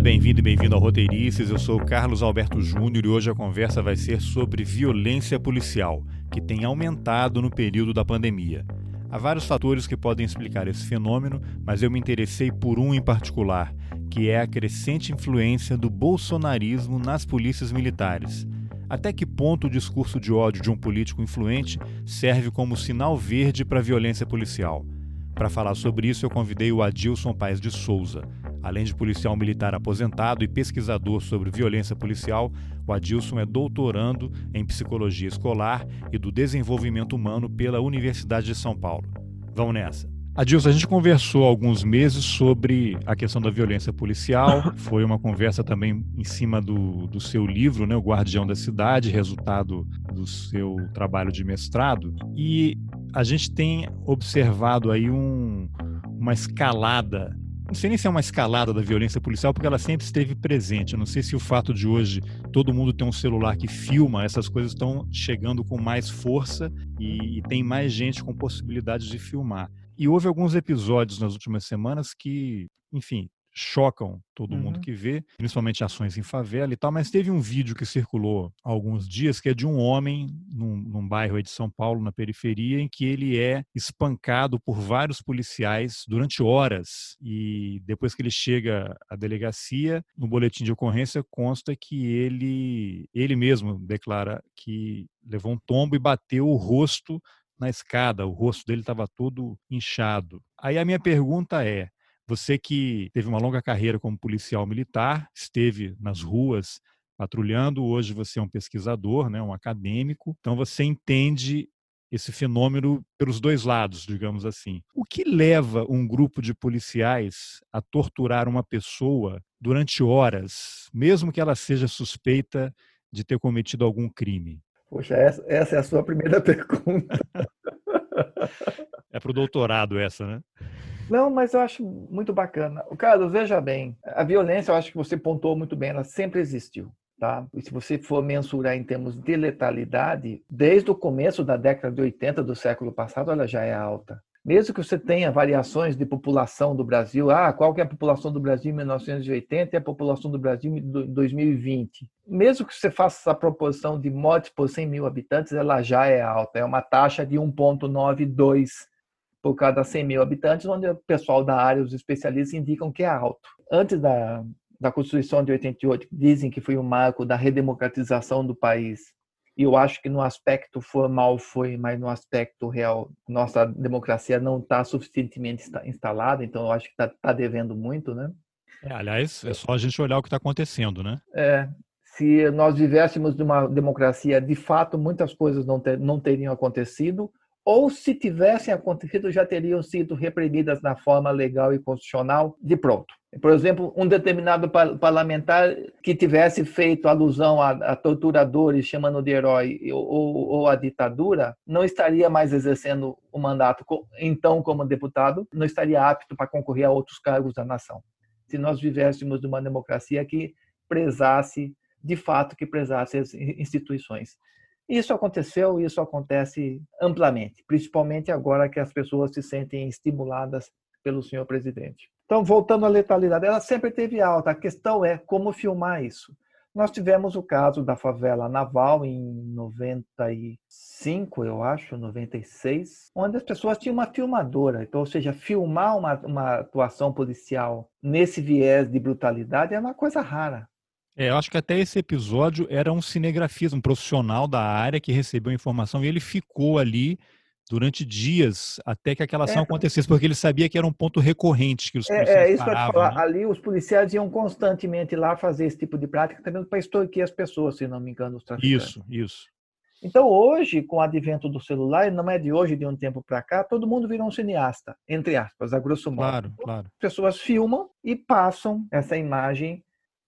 Olá, bem-vindo e bem-vindo ao Roteirices. Eu sou o Carlos Alberto Júnior e hoje a conversa vai ser sobre violência policial, que tem aumentado no período da pandemia. Há vários fatores que podem explicar esse fenômeno, mas eu me interessei por um em particular, que é a crescente influência do bolsonarismo nas polícias militares. Até que ponto o discurso de ódio de um político influente serve como sinal verde para a violência policial? Para falar sobre isso, eu convidei o Adilson Paes de Souza. Além de policial militar aposentado e pesquisador sobre violência policial, o Adilson é doutorando em psicologia escolar e do desenvolvimento humano pela Universidade de São Paulo. Vamos nessa! Adilson, a gente conversou há alguns meses sobre a questão da violência policial. Foi uma conversa também em cima do, do seu livro, né, O Guardião da Cidade, resultado do seu trabalho de mestrado. E a gente tem observado aí um, uma escalada não sei nem se é uma escalada da violência policial, porque ela sempre esteve presente. Eu não sei se o fato de hoje todo mundo ter um celular que filma, essas coisas estão chegando com mais força e, e tem mais gente com possibilidade de filmar. E houve alguns episódios nas últimas semanas que, enfim, chocam todo uhum. mundo que vê, principalmente ações em favela e tal, mas teve um vídeo que circulou há alguns dias que é de um homem num, num bairro aí de São Paulo, na periferia, em que ele é espancado por vários policiais durante horas e depois que ele chega à delegacia, no boletim de ocorrência consta que ele, ele mesmo declara que levou um tombo e bateu o rosto na escada, o rosto dele estava todo inchado. Aí a minha pergunta é: você que teve uma longa carreira como policial militar, esteve nas ruas patrulhando, hoje você é um pesquisador, né, um acadêmico, então você entende esse fenômeno pelos dois lados, digamos assim. O que leva um grupo de policiais a torturar uma pessoa durante horas, mesmo que ela seja suspeita de ter cometido algum crime? Poxa, essa, essa é a sua primeira pergunta. é para o doutorado essa, né? Não, mas eu acho muito bacana. O Carlos, veja bem, a violência, eu acho que você pontuou muito bem, ela sempre existiu. Tá? E se você for mensurar em termos de letalidade, desde o começo da década de 80 do século passado, ela já é alta. Mesmo que você tenha variações de população do Brasil, ah, qual que é a população do Brasil em 1980 e a população do Brasil em 2020? Mesmo que você faça essa proporção de mortes por 100 mil habitantes, ela já é alta, é uma taxa de 1,92 por cada 100 mil habitantes, onde o pessoal da área, os especialistas, indicam que é alto. Antes da, da Constituição de 88, dizem que foi o um marco da redemocratização do país, e eu acho que no aspecto formal foi, mas no aspecto real, nossa democracia não está suficientemente instalada, então eu acho que está tá devendo muito, né? É, aliás, é só a gente olhar o que está acontecendo, né? É, se nós vivêssemos numa democracia, de fato, muitas coisas não, ter, não teriam acontecido, ou se tivessem acontecido, já teriam sido reprimidas na forma legal e constitucional de pronto. Por exemplo, um determinado parlamentar que tivesse feito alusão a, a torturadores, chamando de herói, ou, ou, a ditadura, não estaria mais exercendo o mandato, então, como deputado, não estaria apto para concorrer a outros cargos da nação. Se nós vivêssemos numa democracia que prezasse, de fato, que prezasse as instituições. Isso aconteceu e isso acontece amplamente, principalmente agora que as pessoas se sentem estimuladas pelo senhor presidente. Então, voltando à letalidade, ela sempre teve alta. A questão é como filmar isso. Nós tivemos o caso da favela naval em 95, eu acho, 96, onde as pessoas tinham uma filmadora. Então, ou seja, filmar uma, uma atuação policial nesse viés de brutalidade é uma coisa rara. É, eu acho que até esse episódio era um cinegrafista, um profissional da área que recebeu a informação e ele ficou ali durante dias até que aquela ação é. acontecesse, porque ele sabia que era um ponto recorrente que os policiais é, é isso paravam, falar. Né? Ali os policiais iam constantemente lá fazer esse tipo de prática também para extorquir as pessoas, se não me engano, os traficantes. Isso, isso. Então hoje, com o advento do celular, e não é de hoje, de um tempo para cá, todo mundo virou um cineasta, entre aspas, a grosso modo. Claro, claro. As pessoas filmam e passam essa imagem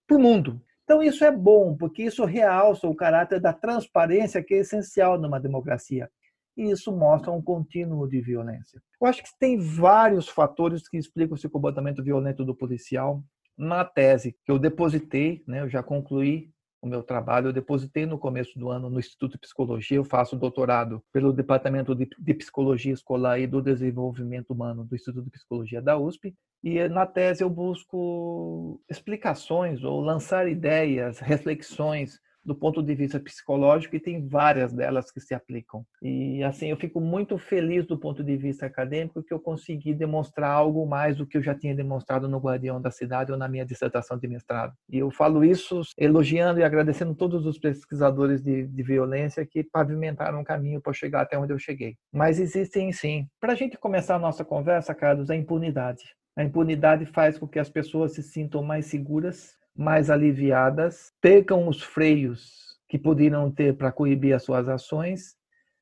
para o mundo. Então, isso é bom, porque isso realça o caráter da transparência, que é essencial numa democracia. E isso mostra um contínuo de violência. Eu acho que tem vários fatores que explicam esse comportamento violento do policial. Na tese que eu depositei, né, eu já concluí o meu trabalho. Eu depositei no começo do ano no Instituto de Psicologia, eu faço doutorado pelo Departamento de, Psicologia Escolar e do Desenvolvimento Humano do Instituto de Psicologia da USP. E na tese eu busco explicações ou lançar ideias, reflexões do ponto de vista psicológico e tem várias delas que se aplicam. E assim, eu fico muito feliz do ponto de vista acadêmico que eu consegui demonstrar algo mais do que eu já tinha demonstrado no Guardião da Cidade ou na minha dissertação de mestrado. E eu falo isso elogiando e agradecendo todos os pesquisadores de, de violência que pavimentaram um caminho para chegar até onde eu cheguei. Mas existem sim. Para a gente começar a nossa conversa, Carlos, a impunidade. A impunidade faz com que as pessoas se sintam mais seguras, mais aliviadas, percam os freios que poderiam ter para coibir as suas ações,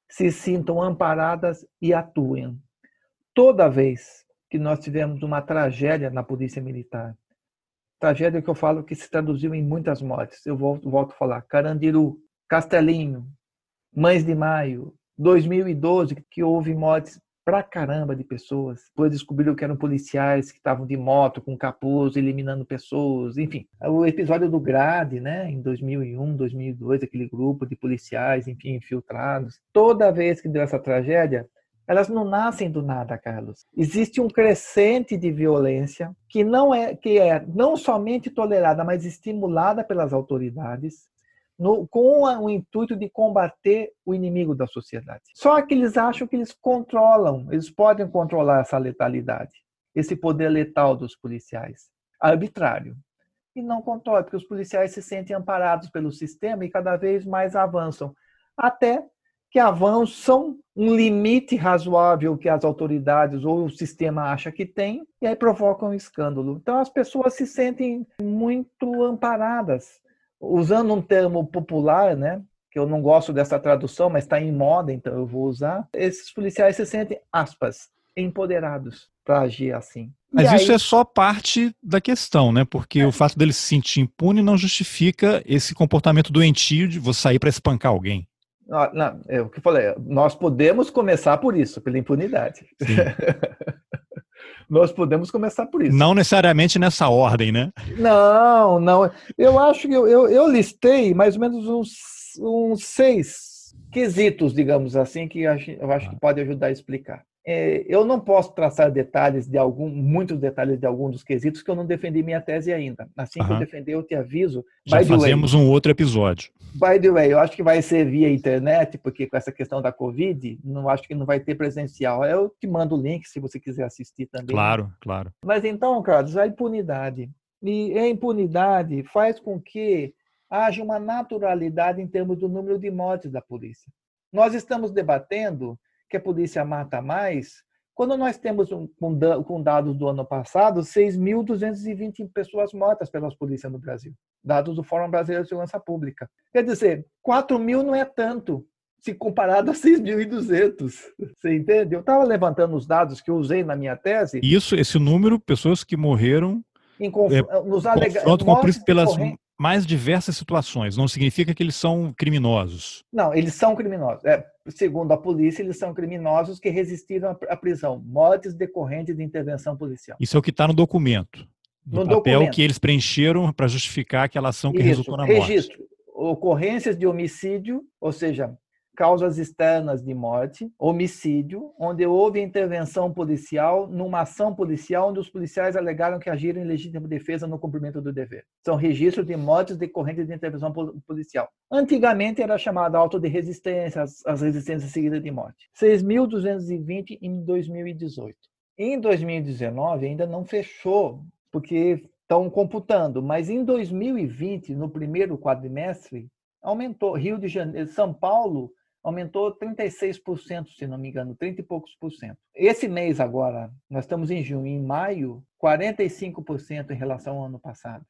se sintam amparadas e atuem. Toda vez que nós tivemos uma tragédia na Polícia Militar, tragédia que eu falo que se traduziu em muitas mortes, eu volto, volto a falar, Carandiru, Castelinho, Mães de Maio, 2012, que houve mortes pra caramba de pessoas. Depois descobriram que eram policiais que estavam de moto com capuz eliminando pessoas, enfim. O episódio do Grade, né, em 2001, 2002, aquele grupo de policiais, enfim, infiltrados. Toda vez que deu essa tragédia, elas não nascem do nada, Carlos. Existe um crescente de violência que não é que é não somente tolerada, mas estimulada pelas autoridades no, com o intuito de combater o inimigo da sociedade. Só que eles acham que eles controlam, eles podem controlar essa letalidade, esse poder letal dos policiais, arbitrário. E não controla, porque os policiais se sentem amparados pelo sistema e cada vez mais avançam, até que avançam um limite razoável que as autoridades ou o sistema acha que tem, e aí provocam um escândalo. Então as pessoas se sentem muito amparadas usando um termo popular, né? Que eu não gosto dessa tradução, mas está em moda, então eu vou usar. Esses policiais se sentem, aspas, empoderados para agir assim. Mas isso é só parte da questão, né? Porque é. o fato dele se sentir impune não justifica esse comportamento doentio de você sair para espancar alguém. Não, não, é o que eu falei. Nós podemos começar por isso, pela impunidade. Nós podemos começar por isso. Não necessariamente nessa ordem, né? Não, não. Eu acho que eu, eu, eu listei mais ou menos uns, uns seis quesitos, digamos assim, que eu acho, que pode ajudar a explicar. É, eu não posso traçar detalhes de algum, muitos detalhes de algum dos quesitos que eu não defendi minha tese ainda. Assim que eu defender, eu te aviso. Já fazemos way, um outro episódio. By the way, eu acho que vai ser via internet, porque com essa questão da Covid, não acho que não vai ter presencial. Eu te mando o link se você quiser assistir também. Claro, claro. Mas então, Carlos, a impunidade. E a impunidade faz com que haja uma naturalidade em termos do número de mortes da polícia. Nós estamos debatendo que a polícia mata mais, quando nós temos, um, com dados do ano passado, 6.220 pessoas mortas pelas polícias no Brasil, dados do Fórum Brasileiro de Segurança Pública. Quer dizer, 4 mil não é tanto, se comparado a 6.200. Você entende? Eu estava levantando os dados que eu usei na minha tese. Isso, esse número, pessoas que morreram em conf... é, nos alega... confronto com pelas mais diversas situações. Não significa que eles são criminosos. Não, eles são criminosos. É, segundo a polícia, eles são criminosos que resistiram à prisão. Mortes decorrentes de intervenção policial. Isso é o que está no documento. No, no papel documento. que eles preencheram para justificar aquela ação que Isso, resultou na morte. Registro. Ocorrências de homicídio, ou seja, causas externas de morte, homicídio, onde houve intervenção policial numa ação policial onde os policiais alegaram que agiram em legítima defesa no cumprimento do dever. São registros de mortes decorrentes de intervenção policial. Antigamente era chamado auto de resistência, as resistências seguidas de morte. 6.220 em 2018. Em 2019 ainda não fechou, porque estão computando, mas em 2020, no primeiro quadrimestre, aumentou. Rio de Janeiro, São Paulo aumentou 36%, se não me engano, 30 e poucos por cento. Esse mês agora, nós estamos em junho, em maio, 45% em relação ao ano passado.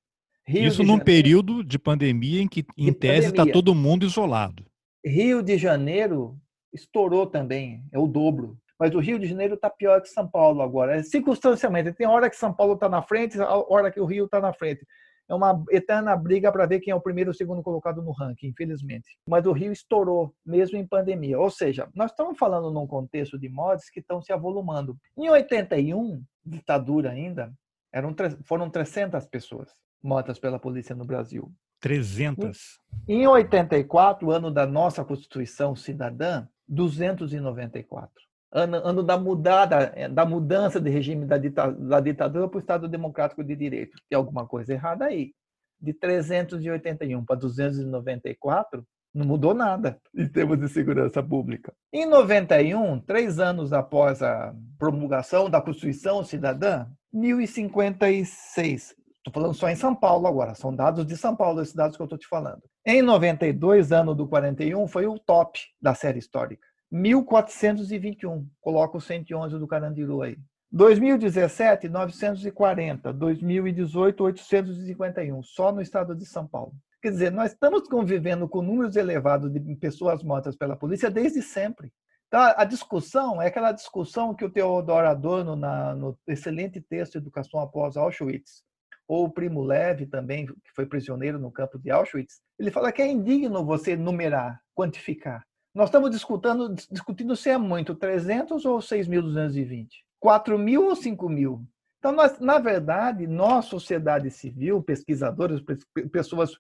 Rio Isso num Janeiro, período de pandemia em que, em tese, está todo mundo isolado. Rio de Janeiro estourou também, é o dobro. Mas o Rio de Janeiro está pior que São Paulo agora. É circunstancialmente. Tem hora que São Paulo está na frente, hora que o Rio está na frente é uma eterna briga para ver quem é o primeiro ou o segundo colocado no ranking, infelizmente. Mas o Rio estourou, mesmo em pandemia. Ou seja, nós estamos falando num contexto de mortes que estão se avolumando. Em 81, ditadura ainda, eram, foram 300 pessoas mortas pela polícia no Brasil. 300? Em 84, ano da nossa Constituição Cidadã, 294. Ano, ano da, mudada, da mudança de regime da, dita, da ditadura para o Estado Democrático de Direito. Tem alguma coisa errada aí. De 381 para 294, não mudou nada em termos de segurança pública. Em 91, três anos após a promulgação da Constituição Cidadã, 1056. Estou falando só em São Paulo agora, são dados de São Paulo, esses dados que eu estou te falando. Em 92, ano do 41, foi o top da série histórica. 1421, coloca o 111 do Carandiru aí. 2017, 940. 2018, 851, só no estado de São Paulo. Quer dizer, nós estamos convivendo com números elevados de pessoas mortas pela polícia desde sempre. Então, a discussão é aquela discussão que o Teodoro Adorno, na, no excelente texto Educação após Auschwitz, ou o Primo Leve também, que foi prisioneiro no campo de Auschwitz, ele fala que é indigno você numerar, quantificar. Nós estamos discutindo, discutindo se é muito 300 ou 6.220, 4 mil ou 5 mil. Então, nós, na verdade, nós, sociedade civil, pesquisadores, pessoas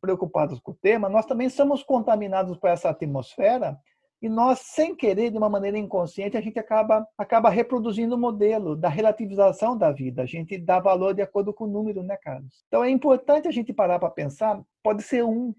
preocupadas com o tema, nós também somos contaminados por essa atmosfera e nós, sem querer, de uma maneira inconsciente, a gente acaba, acaba reproduzindo o modelo da relativização da vida. A gente dá valor de acordo com o número, né, Carlos? Então é importante a gente parar para pensar, pode ser um.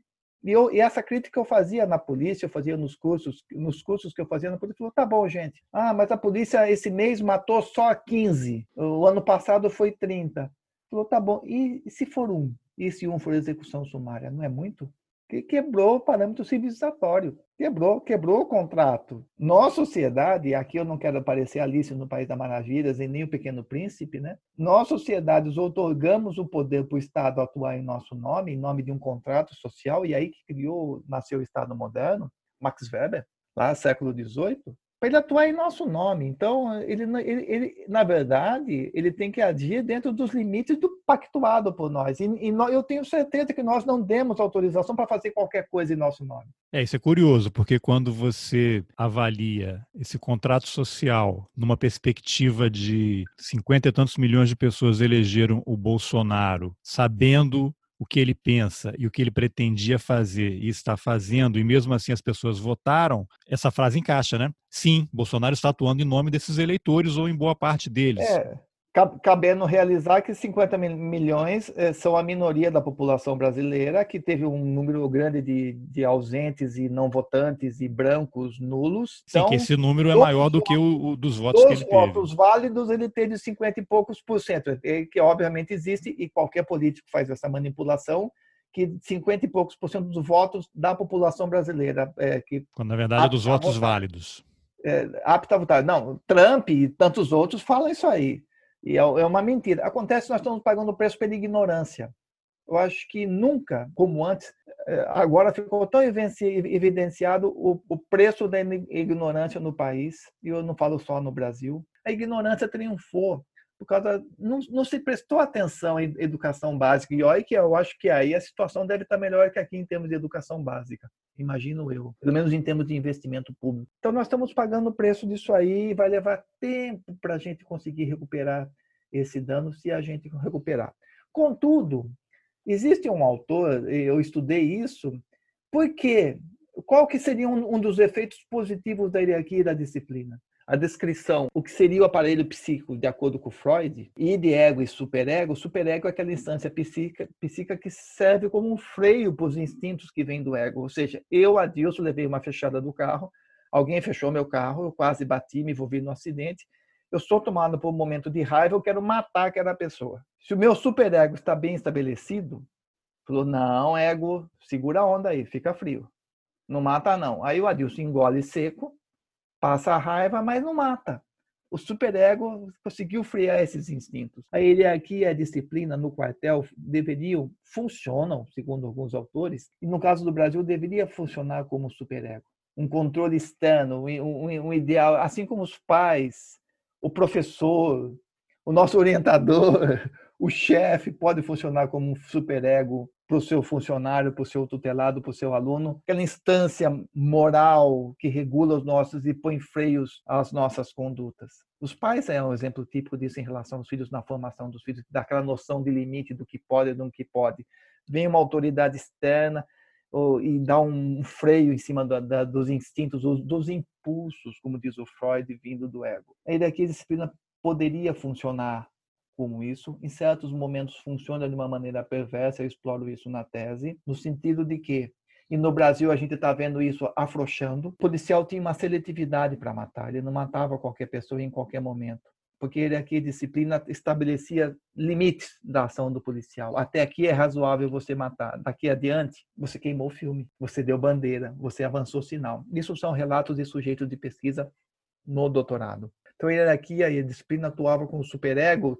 E, eu, e, essa crítica eu fazia na polícia, eu fazia nos cursos, nos cursos que eu fazia na polícia, falou, tá bom, gente. Ah, mas a polícia esse mês matou só 15. O ano passado foi 30. Falou, tá bom. E, e se for um? E se um for execução sumária? Não é muito? Que quebrou o parâmetro civilizatório, quebrou, quebrou o contrato. Nossa sociedade, aqui eu não quero parecer Alice no País das Maravilhas e nem o Pequeno Príncipe, né? Nós, sociedades, otorgamos o poder para o Estado atuar em nosso nome, em nome de um contrato social, e aí que criou, nasceu o Estado moderno, Max Weber, lá século XVIII, para ele atuar em nosso nome. Então, ele, ele, ele, na verdade, ele tem que agir dentro dos limites do pactuado por nós. E, e eu tenho certeza que nós não demos autorização para fazer qualquer coisa em nosso nome. É, isso é curioso, porque quando você avalia esse contrato social numa perspectiva de 50 e tantos milhões de pessoas elegeram o Bolsonaro, sabendo o que ele pensa e o que ele pretendia fazer e está fazendo, e mesmo assim as pessoas votaram, essa frase encaixa, né? Sim, Bolsonaro está atuando em nome desses eleitores ou em boa parte deles. É, cabendo realizar que 50 milhões eh, são a minoria da população brasileira, que teve um número grande de, de ausentes e não votantes e brancos nulos. Sim, então, que esse número é maior do que o, o dos votos que ele teve. Os votos válidos ele teve 50 e poucos por cento, que obviamente existe e qualquer político faz essa manipulação que 50 e poucos por cento dos votos da população brasileira. É, que Quando na verdade é dos votos válidos. É, apta a votar. Não, Trump e tantos outros falam isso aí. E é, é uma mentira. Acontece que nós estamos pagando o preço pela ignorância. Eu acho que nunca, como antes, é, agora ficou tão evidenciado o, preço da ignorância no país, e eu não falo só no Brasil. A ignorância triunfou por causa não, não se prestou atenção em educação básica. E olha que eu acho que aí a situação deve estar melhor que aqui em termos de educação básica. Imagino eu, pelo menos em termos de investimento público. Então nós estamos pagando o preço disso aí e vai levar tempo para a gente conseguir recuperar esse dano se a gente recuperar. Contudo, existe um autor, eu estudei isso, porque qual que seria um, um dos efeitos positivos da hierarquia da disciplina? A descrição, o que seria o aparelho psíquico, de acordo com Freud, e de ego e superego, superego é aquela instância psíquica, psíquica que serve como um freio para os instintos que vêm do ego. Ou seja, eu, Adilson, levei uma fechada do carro, alguém fechou meu carro, eu quase bati, me envolvi no acidente, eu sou tomado por um momento de raiva, eu quero matar aquela pessoa. Se o meu superego está bem estabelecido, falou, não, ego, segura a onda aí, fica frio. Não mata não. Aí o Adilson engole seco, passa a raiva, mas não mata. O superego conseguiu frear esses instintos. A hierarquia e a disciplina no quartel deveriam, funcionam, segundo alguns autores, e no caso do Brasil deveria funcionar como superego. Um controle externo, um, ideal, assim como os pais, o professor, o nosso orientador, o chefe pode funcionar como um superego para o seu funcionário, para o seu tutelado, para o seu aluno, aquela instância moral que regula os nossos e põe freios às nossas condutas. Os pais é um exemplo típico disso em relação aos filhos, na formação dos filhos, daquela noção de limite do que pode e do que pode. vem uma autoridade externa ou, e dá um freio em cima da, da, dos instintos, dos impulsos, como diz o Freud, vindo do ego. A hierarquia disciplina poderia funcionar como isso. Em certos momentos funciona de uma maneira perversa, eu exploro isso na tese, no sentido de que e no Brasil a gente está vendo isso afrouxando. O policial tinha uma seletividade para matar, ele não matava qualquer pessoa em qualquer momento, porque ele aqui disciplina estabelecia limites da ação do policial. Até aqui é razoável você matar, daqui adiante você queimou o filme, você deu bandeira, você avançou sinal. Isso são relatos de sujeitos de pesquisa no doutorado. Então a hierarquia e a disciplina atuavam com o superego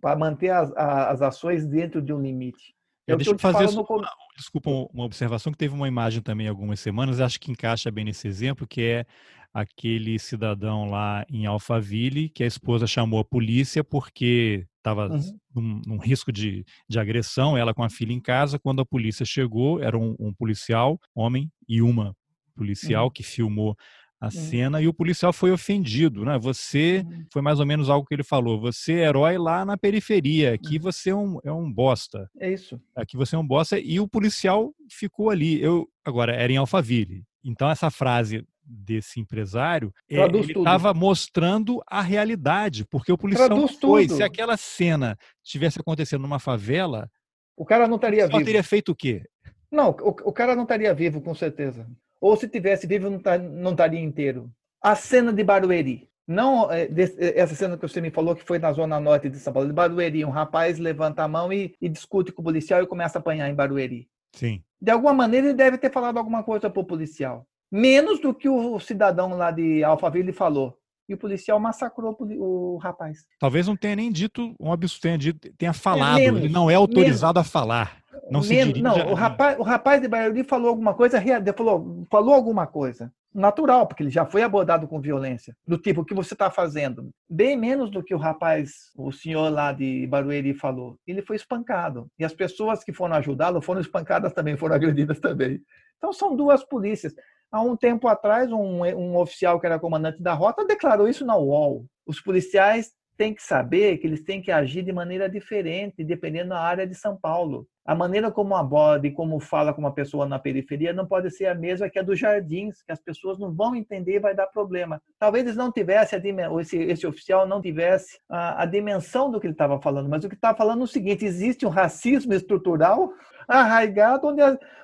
para manter as, as ações dentro de um limite. É, deixa eu fazer isso, no... desculpa uma observação que teve uma imagem também algumas semanas, acho que encaixa bem nesse exemplo, que é aquele cidadão lá em Alphaville que a esposa chamou a polícia porque estava uhum. num, num, risco de, de agressão, ela com a filha em casa. Quando a polícia chegou, era um, um policial, homem, e uma policial uhum. que filmou a uhum. cena e o policial foi ofendido, né? Você uhum. foi mais ou menos algo que ele falou. Você é herói lá na periferia, aqui uhum. você é um, é um bosta. É isso. Aqui você é um bosta e o policial ficou ali. Eu agora era em Alphaville. Então essa frase desse empresário, é, ele estava mostrando a realidade, porque o policial Traduz foi. Tudo. Se aquela cena tivesse acontecendo numa favela, o cara não estaria vivo. teria feito o quê? Não, o, o cara não estaria vivo, com certeza. Ou se tivesse vivo, não, tá, não estaria inteiro. A cena de Barueri. Não é, é, essa cena que você me falou que foi na zona norte de São Paulo, de Barueri, um rapaz levanta a mão e, e discute com o policial e começa a apanhar em Barueri. Sim. De alguma maneira ele deve ter falado alguma coisa para o policial. Menos do que o cidadão lá de Alphaville falou. E o policial massacrou o rapaz. Talvez não tenha nem dito um absurdo, tenha, dito, tenha falado. Menos, ele não é autorizado menos. a falar. Não se dirige Não, o rapaz, o rapaz de Barueri falou alguma coisa, falou, falou alguma coisa. Natural, porque ele já foi abordado com violência. Do tipo, o que você está fazendo? Bem menos do que o rapaz, o senhor lá de Barueri falou. Ele foi espancado. E as pessoas que foram ajudá-lo foram espancadas também, foram agredidas também. Então são duas polícias. Há um tempo atrás, um, um oficial que era comandante da rota declarou isso na UOL. Os policiais têm que saber que eles têm que agir de maneira diferente, dependendo da área de São Paulo. A maneira como aborda e como fala com uma pessoa na periferia não pode ser a mesma que a dos jardins, que as pessoas não vão entender e vai dar problema. Talvez eles não tivessem, a esse, esse oficial não tivesse a, a dimensão do que ele estava falando, mas o que estava falando é o seguinte: existe um racismo estrutural arraigado, onde,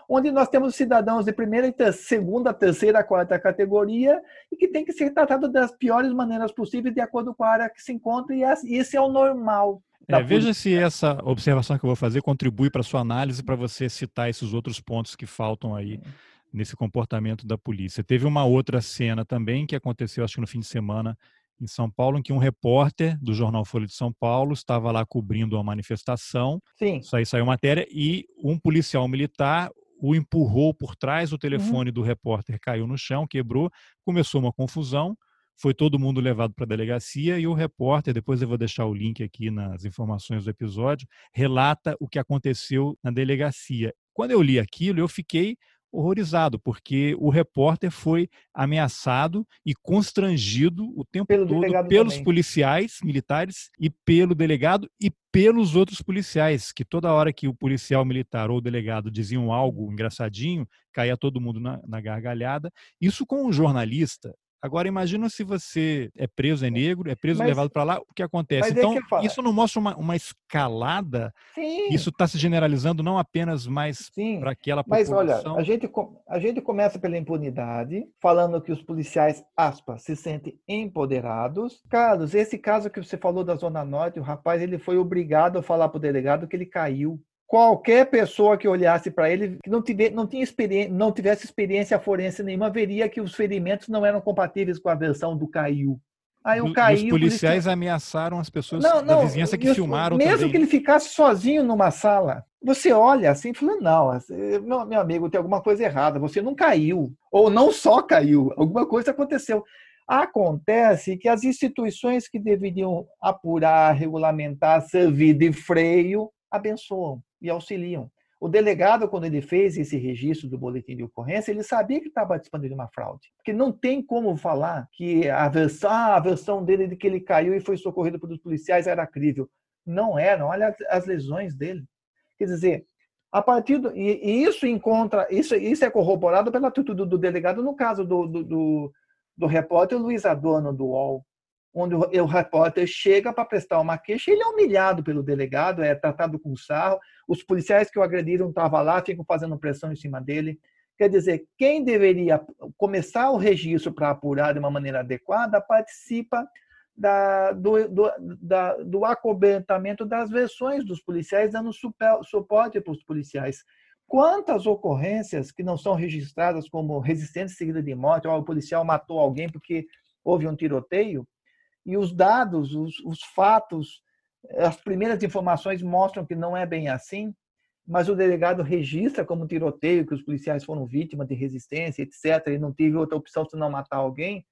onde nós temos cidadãos de primeira, segunda, terceira, quarta categoria e que tem que ser tratado das piores maneiras possíveis de acordo com a área que se encontra, e esse é o normal. É, veja se essa observação que eu vou fazer contribui para a sua análise para você citar esses outros pontos que faltam aí nesse comportamento da polícia. Teve uma outra cena também que aconteceu, acho que no fim de semana, em São Paulo, em que um repórter do jornal Folha de São Paulo estava lá cobrindo uma manifestação. Sim. Isso aí saiu matéria e um policial militar o empurrou por trás, o telefone uhum. do repórter caiu no chão, quebrou, começou uma confusão. Foi todo mundo levado para a delegacia e o repórter, depois eu vou deixar o link aqui nas informações do episódio, relata o que aconteceu na delegacia. Quando eu li aquilo, eu fiquei horrorizado, porque o repórter foi ameaçado e constrangido o tempo Pelo todo pelos também. policiais militares e pelo delegado e pelos outros policiais, que toda hora que o policial militar ou o delegado diziam algo engraçadinho, caía todo mundo na, na gargalhada. Isso com um jornalista Agora, imagina se você é preso, é negro, é preso, mas, levado para lá, o que acontece? Então, que isso não mostra uma, uma escalada? Sim. Isso está se generalizando não apenas mais para aquela população? Mas olha, a gente, a gente começa pela impunidade, falando que os policiais, aspas, se sentem empoderados. Carlos, esse caso que você falou da Zona Norte, o rapaz ele foi obrigado a falar para o delegado que ele caiu qualquer pessoa que olhasse para ele que não, tivesse, não, tinha experiência, não tivesse experiência forense nenhuma veria que os ferimentos não eram compatíveis com a versão do Caiu. Aí o Caiu, os policiais ameaçaram as pessoas não, não, da vizinhança que filmaram mesmo também. que ele ficasse sozinho numa sala, você olha assim e fala, não, meu, meu amigo, tem alguma coisa errada, você não caiu, ou não só caiu, alguma coisa aconteceu. Acontece que as instituições que deveriam apurar, regulamentar, servir de freio, abençoam e auxiliam. O delegado, quando ele fez esse registro do boletim de ocorrência, ele sabia que estava participando de uma fraude. Porque não tem como falar que a versão, ah, a versão dele de que ele caiu e foi socorrido pelos policiais era crível. Não era, olha as lesões dele. Quer dizer, A partir do, e, e, isso encontra, isso, isso é corroborado pela atitude do, do delegado no caso do, do, do, do repórter Luiz Adorno do UOL, onde o, repórter chega para prestar uma queixa, ele é humilhado pelo delegado, é tratado com sarro, os policiais que o agrediram estavam lá, ficam fazendo pressão em cima dele. Quer dizer, quem deveria começar o registro para apurar de uma maneira adequada participa da, do, do, da, do acobertamento das versões dos policiais, dando super, suporte para os policiais. Quantas ocorrências que não são registradas como resistência seguida de morte, ou o policial matou alguém porque houve um tiroteio, e os dados, os, os fatos, as primeiras informações mostram que não é bem assim, mas o delegado registra como tiroteio, que os policiais foram vítimas de resistência, etc., e não teve outra opção senão matar alguém,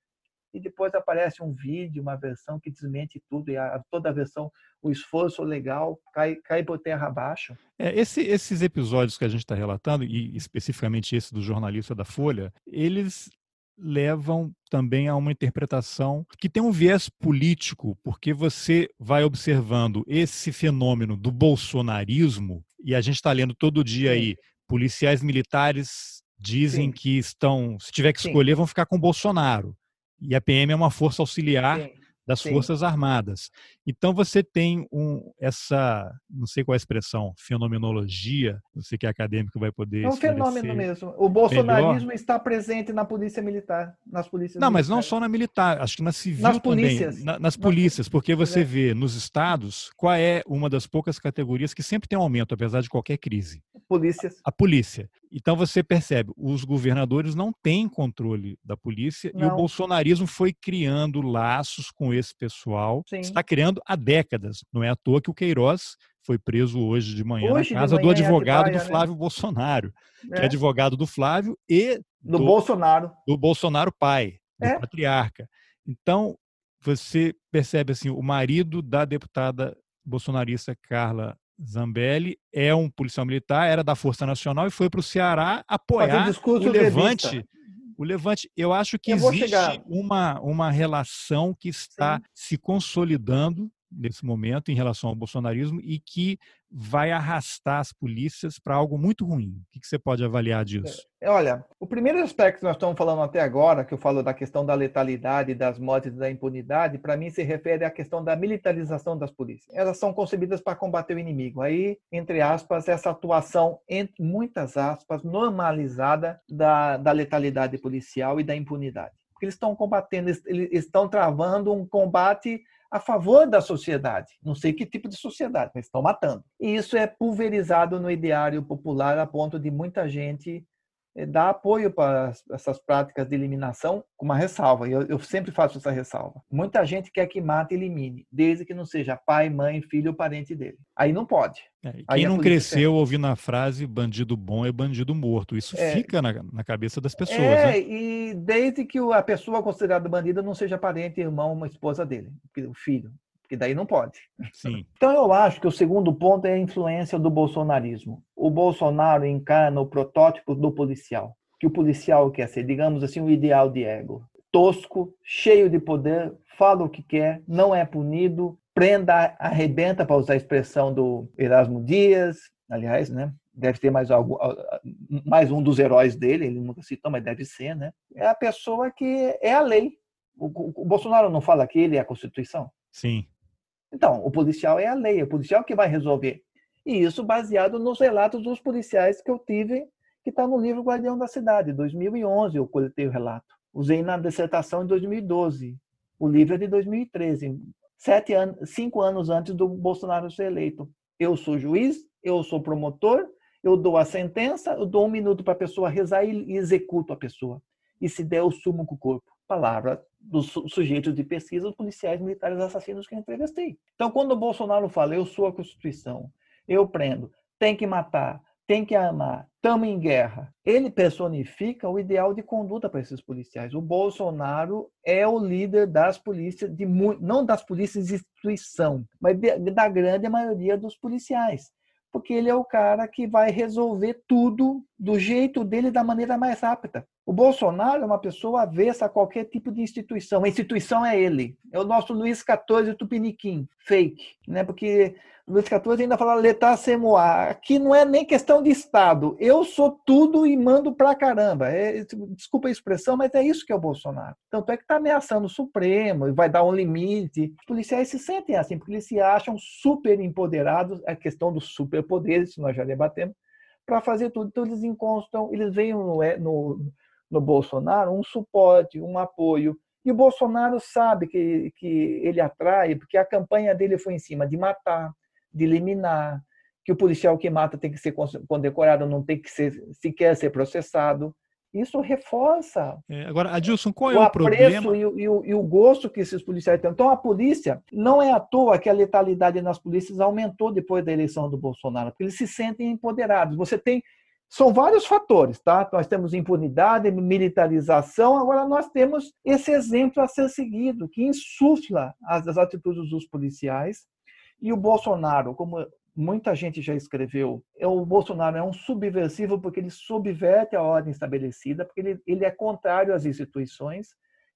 e depois aparece um vídeo, uma versão que desmente tudo, e a, toda a versão, o esforço legal cai, cai por terra abaixo. É, esse, esses episódios que a gente está relatando, e especificamente esse do jornalista da Folha, eles levam também a uma interpretação que tem um viés político, porque você vai observando esse fenômeno do bolsonarismo, e a gente está lendo todo dia aí, policiais militares dizem Sim. que estão, se tiver que escolher, Sim. vão ficar com Bolsonaro. E a PM é uma força auxiliar Sim, das. Forças Armadas. Então você tem um, essa, não sei qual é a expressão, fenomenologia, você que é acadêmico vai poder. É um fenômeno mesmo. O bolsonarismo melhor. está presente na polícia militar, nas polícias. Não, militares. mas não só na militar, acho que na civil nas também. Polícias. Na, nas polícias, porque você é. vê nos estados qual é uma das poucas categorias que sempre tem um aumento, apesar de qualquer crise. Polícias. A polícia. Então você percebe, os governadores não têm controle da polícia não. e o bolsonarismo foi criando laços com esse pessoal, Sim. está criando há décadas. Não é à toa que o Queiroz foi preso hoje de manhã hoje na casa manhã do advogado do né? Flávio né? Bolsonaro, é. que é advogado do Flávio e do, do Bolsonaro. Do Bolsonaro pai, do é. patriarca. Então, você percebe assim, o marido da deputada bolsonarista Carla Zambelli é um policial militar, era da Força Nacional e foi para o Ceará apoiar o Levante. O Levante, eu acho que eu existe uma, uma relação que está Sim. se consolidando nesse momento em relação ao bolsonarismo e que vai arrastar as polícias para algo muito ruim. O que você pode avaliar disso? É, olha, o primeiro aspecto que nós estamos falando até agora, que eu falo da questão da letalidade, das mortes e da impunidade, para mim se refere à questão da militarização das polícias. Elas são concebidas para combater o inimigo. Aí, entre aspas, essa atuação, entre muitas aspas, normalizada da, da letalidade policial e da impunidade. Porque eles estão combatendo, eles estão travando um combate a favor da sociedade. Não sei que tipo de sociedade, mas estão matando. E isso é pulverizado no ideário popular a ponto de muita gente dar apoio para essas práticas de eliminação com uma ressalva. Eu, eu sempre faço essa ressalva. Muita gente quer que mate e elimine, desde que não seja pai, mãe, filho ou parente dele. Aí não pode. É, quem não cresceu ouvindo a frase bandido bom é bandido morto. Isso é, fica na, na, cabeça das pessoas. É, né? e desde que a pessoa considerada bandida não seja parente, irmão, uma esposa dele, o filho. Porque daí não pode. Sim. Então eu acho que o segundo ponto é a influência do bolsonarismo. O Bolsonaro encarna o protótipo do policial. Que o policial quer ser, digamos assim, o ideal de ego. Tosco, cheio de poder, fala o que quer, não é punido, prenda, arrebenta, para usar a expressão do Erasmo Dias, aliás, né? Deve ter mais, algum, mais um dos heróis dele, ele nunca citou, mas deve ser, né? É a pessoa que é a lei. O, o Bolsonaro não fala que ele é a Constituição? Sim. Então, o policial é a lei, é o policial que vai resolver. E isso baseado nos relatos dos policiais que eu tive, que está no livro Guardião da Cidade, 2011, eu coletei o relato. Usei na dissertação em 2012. O livro é de 2013 sete anos, cinco anos antes do Bolsonaro ser eleito. Eu sou juiz, eu sou promotor, eu dou a sentença, eu dou um minuto para a pessoa rezar e executo a pessoa. E se der, eu sumo com o corpo. Palavra dos sujeitos de pesquisa, os policiais militares assassinos que eu entrevistei. Então, quando o Bolsonaro fala, eu sou a Constituição, eu prendo, tem que matar, tem que amar, estamos em guerra. Ele personifica o ideal de conduta para esses policiais. O Bolsonaro é o líder das polícias, de não das polícias de instituição, mas da grande maioria dos policiais. Porque ele é o cara que vai resolver tudo do jeito dele, da maneira mais rápida. O Bolsonaro é uma pessoa avessa a qualquer tipo de instituição. A instituição é ele. É o nosso Luiz XIV Tupiniquim, fake. Né? Porque Luiz XIV ainda fala letar semoar. Aqui não é nem questão de Estado. Eu sou tudo e mando pra caramba. É, desculpa a expressão, mas é isso que é o Bolsonaro. Tanto é que está ameaçando o Supremo e vai dar um limite. Os policiais se sentem assim, porque eles se acham super empoderados. A questão dos superpoderes, isso nós já debatemos, para fazer tudo. Então eles encostam, eles veem no, no no Bolsonaro um suporte, um apoio. E o Bolsonaro sabe que, que ele atrai, porque a campanha dele foi em cima de matar, de eliminar, que o policial que mata tem que ser condecorado, não tem que ser, sequer ser processado. Isso reforça. É, agora, Adilson, qual é o, o problema? E o, e, o, e o gosto que esses policiais têm. Então, a polícia, não é à toa que a letalidade nas polícias aumentou depois da eleição do Bolsonaro, porque eles se sentem empoderados. Você tem são vários fatores, tá? Nós temos impunidade, militarização, agora nós temos esse exemplo a ser seguido, que insufla as, as atitudes dos policiais. E o Bolsonaro, como muita gente já escreveu, é, o Bolsonaro é um subversivo porque ele subverte a ordem estabelecida, porque ele, ele é contrário às instituições,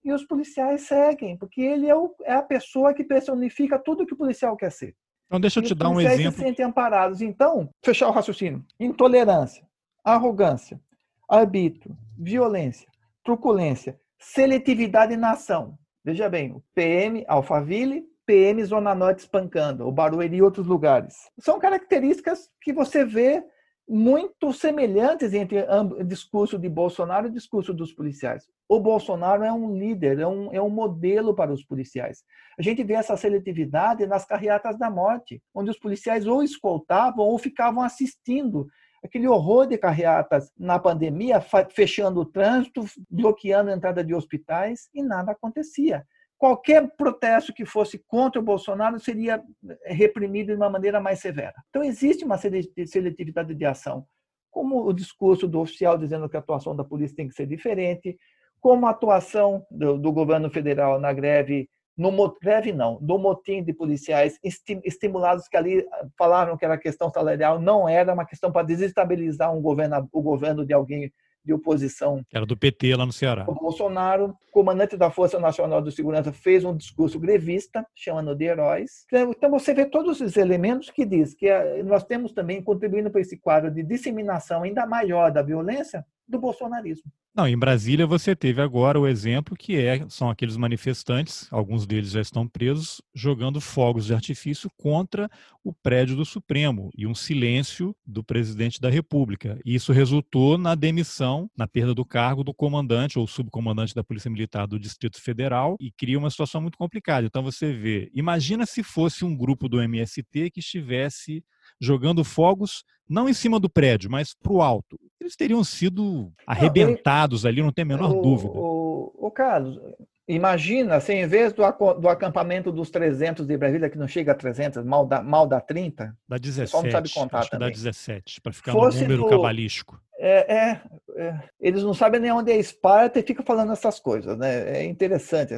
e os policiais seguem, porque ele é, o, é a pessoa que personifica tudo que o policial quer ser. Então, deixa eu te dar um exemplo. se sentem amparados. Então, fechar o raciocínio. Intolerância arrogância, arbítrio, violência, truculência, seletividade na ação. Veja bem, o PM Alphaville, PM Zona Norte espancando, o Barueri e outros lugares. São características que você vê muito semelhantes entre o discurso de Bolsonaro e o discurso dos policiais. O Bolsonaro é um líder, é um, é um modelo para os policiais. A gente vê essa seletividade nas carreatas da morte, onde os policiais ou escoltavam ou ficavam assistindo aquele horror de carreatas na pandemia, fechando o trânsito, bloqueando a entrada de hospitais e nada acontecia. Qualquer protesto que fosse contra o Bolsonaro seria reprimido de uma maneira mais severa. Então, existe uma seletividade de ação, como o discurso do oficial dizendo que a atuação da polícia tem que ser diferente, como a atuação do, do governo federal na greve no greve não, do motim de policiais estimulados que ali ah, falaram que era questão salarial, não era uma questão para desestabilizar um governo, o governo de alguém de oposição. Era do PT lá no Ceará. O Bolsonaro, comandante da Força Nacional de Segurança, fez um discurso grevista, chamando de heróis. Então, então você vê todos esses elementos que diz que ah, nós temos também contribuindo para esse quadro de disseminação ainda maior da violência do bolsonarismo. Não, em Brasília você teve agora o exemplo que é, são aqueles manifestantes, alguns deles já estão presos, jogando fogos de artifício contra o prédio do Supremo e um silêncio do presidente da República. E isso resultou na demissão, na perda do cargo do comandante ou subcomandante da Polícia Militar do Distrito Federal e cria uma situação muito complicada. Então você vê, imagina se fosse um grupo do MST que estivesse jogando fogos não em cima do prédio, mas para o alto. Eles teriam sido arrebentados ali, não tem a menor o, dúvida. O, o Carlos, imagina, assim, em vez do, do acampamento dos 300 de Brasília, que não chega a 300, mal dá, mal dá 30. Dá 17. Só não sabe contar acho também. dá 17, para ficar Fosse no número do, cabalístico. É, é, é, eles não sabem nem onde é Esparta e ficam falando essas coisas, né? É interessante.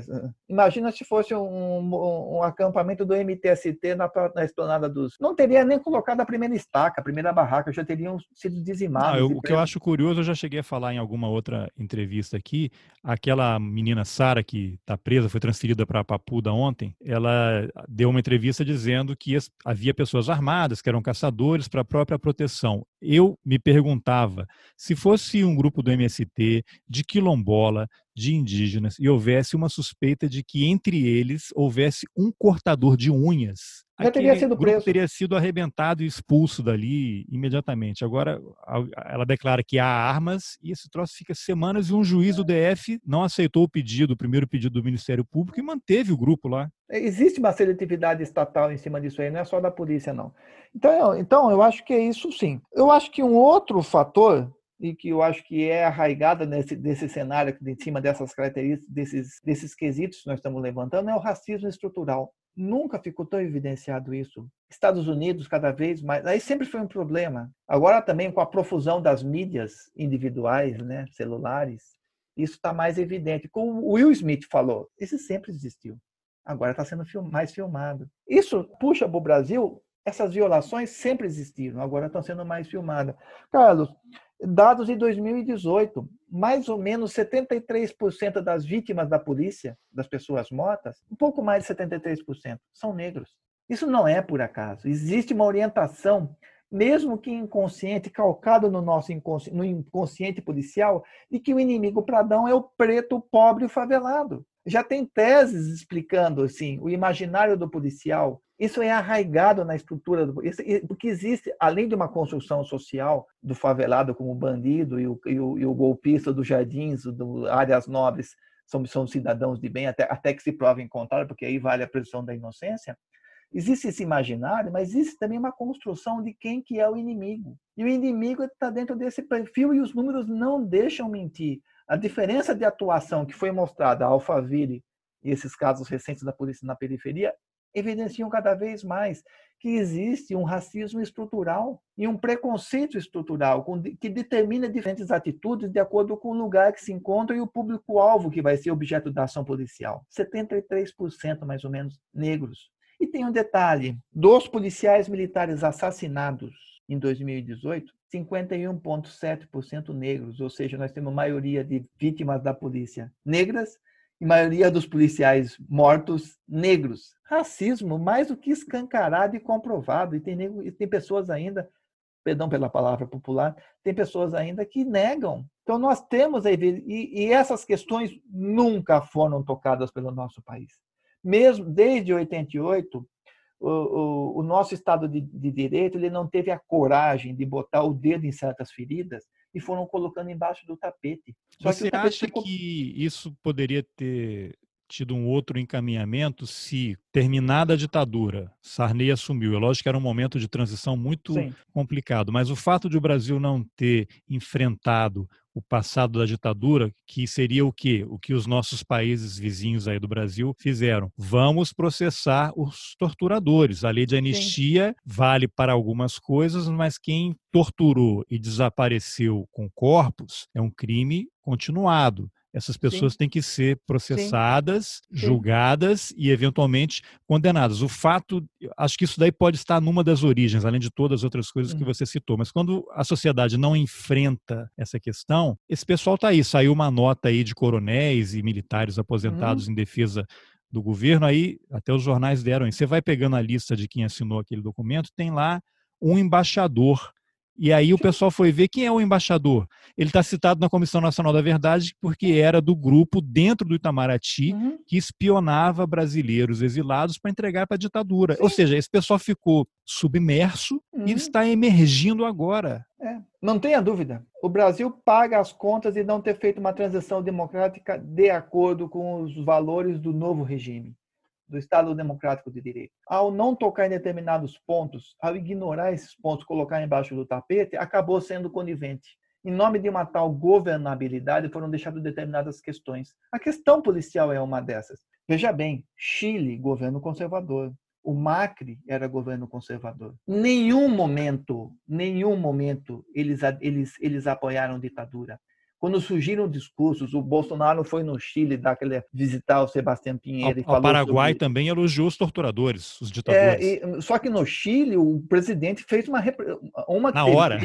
Imagina se fosse um, um, um acampamento do MTST na, na, esplanada dos. Não teria nem colocado a primeira estaca, a primeira barraca, já teriam sido dizimados. Não, eu, o que eu acho curioso, eu já cheguei a falar em alguma outra entrevista aqui, aquela menina Sara que está presa, foi transferida para Papuda ontem, ela deu uma entrevista dizendo que havia pessoas armadas, que eram caçadores para a própria proteção. Eu me perguntava se fosse um grupo do MST, de quilombola, de indígenas, e houvesse uma suspeita de que entre eles houvesse um cortador de unhas, já teria sido grupo preso. teria sido arrebentado e expulso dali imediatamente. Agora, ela declara que há armas e esse troço fica semanas e um juiz do DF não aceitou o pedido, o primeiro pedido do Ministério Público e manteve o grupo lá. Existe uma seletividade estatal em cima disso aí, não é só da polícia, não. Então, então eu acho que é isso sim. Eu acho que um outro fator e que eu acho que é arraigada nesse desse cenário, em cima dessas características, desses, desses quesitos que nós estamos levantando, é o racismo estrutural. Nunca ficou tão evidenciado isso. Estados Unidos, cada vez mais. Aí sempre foi um problema. Agora também com a profusão das mídias individuais, né, celulares, isso está mais evidente. Como o Will Smith falou, isso sempre existiu. Agora está sendo mais filmado. Isso puxa para o Brasil essas violações sempre existiram, agora estão sendo mais filmadas. Carlos, dados de 2018, mais ou menos 73% das vítimas da polícia, das pessoas mortas, um pouco mais de 73%, são negros. Isso não é por acaso. Existe uma orientação, mesmo que inconsciente, calcado no nosso inconsciente, no inconsciente policial, de que o inimigo pradão é o preto, o pobre o favelado. Já tem teses explicando assim, o imaginário do policial. Isso é arraigado na estrutura do porque existe, além de uma construção social do favelado como bandido e o, e o, e o golpista dos jardins, do áreas nobres, são, são cidadãos de bem, até, até que se prove em contrário, porque aí vale a presunção da inocência. Existe esse imaginário, mas existe também uma construção de quem que é o inimigo. E o inimigo está dentro desse perfil e os números não deixam mentir. A diferença de atuação que foi mostrada a Alphaville e esses casos recentes da polícia na periferia evidenciam cada vez mais que existe um racismo estrutural e um preconceito estrutural que determina diferentes atitudes de acordo com o lugar que se encontra e o público-alvo que vai ser objeto da ação policial. 73% mais ou menos negros. E tem um detalhe: dos policiais militares assassinados em 2018, 51,7% negros, ou seja, nós temos maioria de vítimas da polícia negras e maioria dos policiais mortos negros. Racismo mais do que escancarado e comprovado. E tem, e tem pessoas ainda, perdão pela palavra popular, tem pessoas ainda que negam. Então nós temos aí, e, e essas questões nunca foram tocadas pelo nosso país. Mesmo desde 88, o, o, o nosso Estado de, de, Direito ele não teve a coragem de botar o dedo em certas feridas e foram colocando embaixo do tapete. Só Você que tapete acha ficou... que isso poderia ter tido um outro encaminhamento se, terminada a ditadura, Sarney assumiu. É lógico que era um momento de transição muito Sim. complicado, mas o fato de o Brasil não ter enfrentado o passado da ditadura, que seria o quê? O que os nossos países vizinhos aí do Brasil fizeram. Vamos processar os torturadores. A lei de anistia Sim. vale para algumas coisas, mas quem torturou e desapareceu com corpos é um crime continuado. Essas pessoas Sim. têm que ser processadas, Sim. julgadas Sim. e eventualmente condenadas. O fato, acho que isso daí pode estar numa das origens, além de todas as outras coisas que você citou. Mas quando a sociedade não enfrenta essa questão, esse pessoal está aí. Saiu uma nota aí de coronéis e militares aposentados uhum. em defesa do governo. Aí até os jornais deram. Você vai pegando a lista de quem assinou aquele documento, tem lá um embaixador e aí o pessoal foi ver quem é o embaixador. Ele está citado na Comissão Nacional da Verdade porque era do grupo dentro do Itamaraty uhum. que espionava brasileiros exilados para entregar para a ditadura. Sim. Ou seja, esse pessoal ficou submerso uhum. e está emergindo agora. É. Não tenha dúvida. O Brasil paga as contas de não ter feito uma transição democrática de acordo com os valores do novo regime do Estado Democrático de Direito. Ao não tocar em determinados pontos, ao ignorar esses pontos, colocar embaixo do tapete, acabou sendo conivente. Em nome de uma tal governabilidade, foram deixadas determinadas questões. A questão policial é uma dessas. Veja bem, Chile, governo conservador. O Macri era governo conservador. Nenhum momento, nenhum momento eles, eles, eles apoiaram ditadura. Quando surgiram discursos, o Bolsonaro foi no Chile dar aquele, visitar o Sebastião Pinheiro. O, o Paraguai sobre... também elogiou os torturadores, os ditadores. É, e, só que no Chile, o presidente fez uma. uma na hora.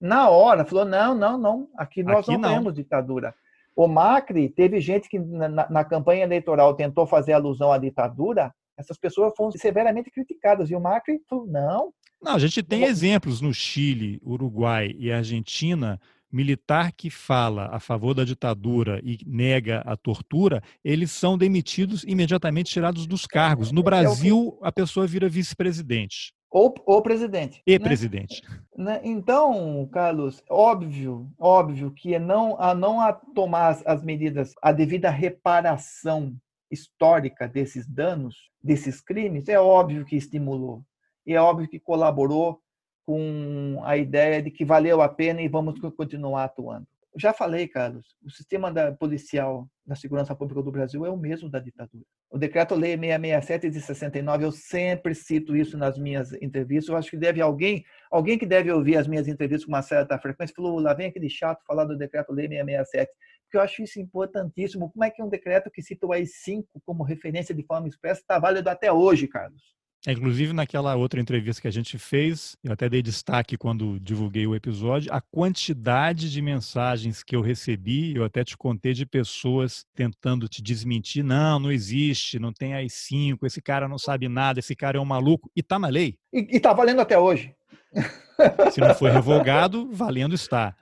Na hora, falou: não, não, não, aqui nós aqui não, não temos ditadura. O Macri, teve gente que na, na, campanha eleitoral tentou fazer alusão à ditadura, essas pessoas foram severamente criticadas. E o Macri falou: não. Não, a gente tem exemplos no Chile, Uruguai e Argentina militar que fala a favor da ditadura e nega a tortura, eles são demitidos imediatamente tirados dos cargos. No é Brasil, a pessoa vira vice-presidente. Ou, ou presidente. E né? presidente. Né? Então, Carlos, óbvio, óbvio que não a não a tomar as medidas, a devida reparação histórica desses danos, desses crimes, é óbvio que estimulou. É óbvio que colaborou com a ideia de que valeu a pena e vamos continuar atuando. Já falei, Carlos, o sistema da policial da segurança pública do Brasil é o mesmo da ditadura. O decreto-lei 667 de 69, eu sempre cito isso nas minhas entrevistas. Eu acho que deve alguém, alguém que deve ouvir as minhas entrevistas com uma certa frequência, falou: lá vem aquele chato falar do decreto-lei 667, porque eu acho isso importantíssimo. Como é que um decreto que cita o AI-5 como referência de forma expressa está válido até hoje, Carlos? Inclusive, naquela outra entrevista que a gente fez, eu até dei destaque quando divulguei o episódio, a quantidade de mensagens que eu recebi, eu até te contei de pessoas tentando te desmentir. Não, não existe, não tem AI-5, esse cara não sabe nada, esse cara é um maluco. E tá na lei. E, e tá valendo até hoje. Se não foi revogado, valendo está.